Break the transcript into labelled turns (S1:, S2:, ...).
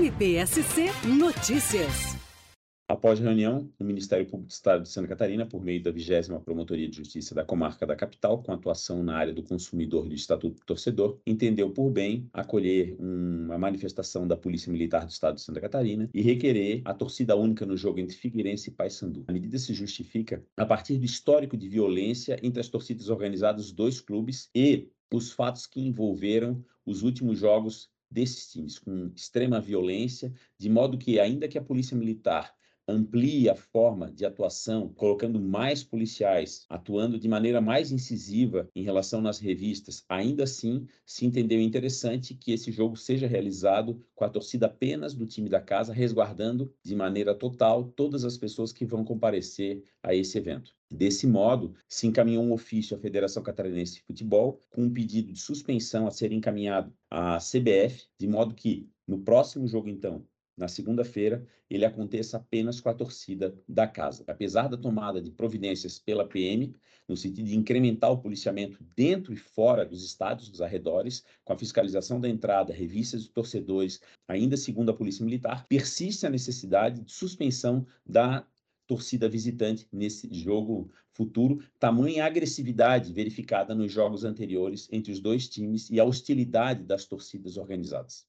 S1: MPSC Notícias.
S2: Após reunião, o Ministério Público do Estado de Santa Catarina, por meio da 20 Promotoria de Justiça da Comarca da Capital, com atuação na área do consumidor do Estatuto do Torcedor, entendeu por bem acolher uma manifestação da Polícia Militar do Estado de Santa Catarina e requerer a torcida única no jogo entre Figueirense e Paysandu. A medida se justifica a partir do histórico de violência entre as torcidas organizadas dos dois clubes e os fatos que envolveram os últimos jogos desses times, com extrema violência, de modo que, ainda que a Polícia Militar amplie a forma de atuação, colocando mais policiais, atuando de maneira mais incisiva em relação nas revistas, ainda assim se entendeu interessante que esse jogo seja realizado com a torcida apenas do time da casa, resguardando de maneira total todas as pessoas que vão comparecer a esse evento. Desse modo, se encaminhou um ofício à Federação Catarinense de Futebol com um pedido de suspensão a ser encaminhado à CBF, de modo que no próximo jogo, então, na segunda-feira, ele aconteça apenas com a torcida da casa. Apesar da tomada de providências pela PM, no sentido de incrementar o policiamento dentro e fora dos estádios, dos arredores, com a fiscalização da entrada, revistas de torcedores, ainda segundo a Polícia Militar, persiste a necessidade de suspensão da torcida visitante nesse jogo futuro, tamanha agressividade verificada nos jogos anteriores entre os dois times e a hostilidade das torcidas organizadas.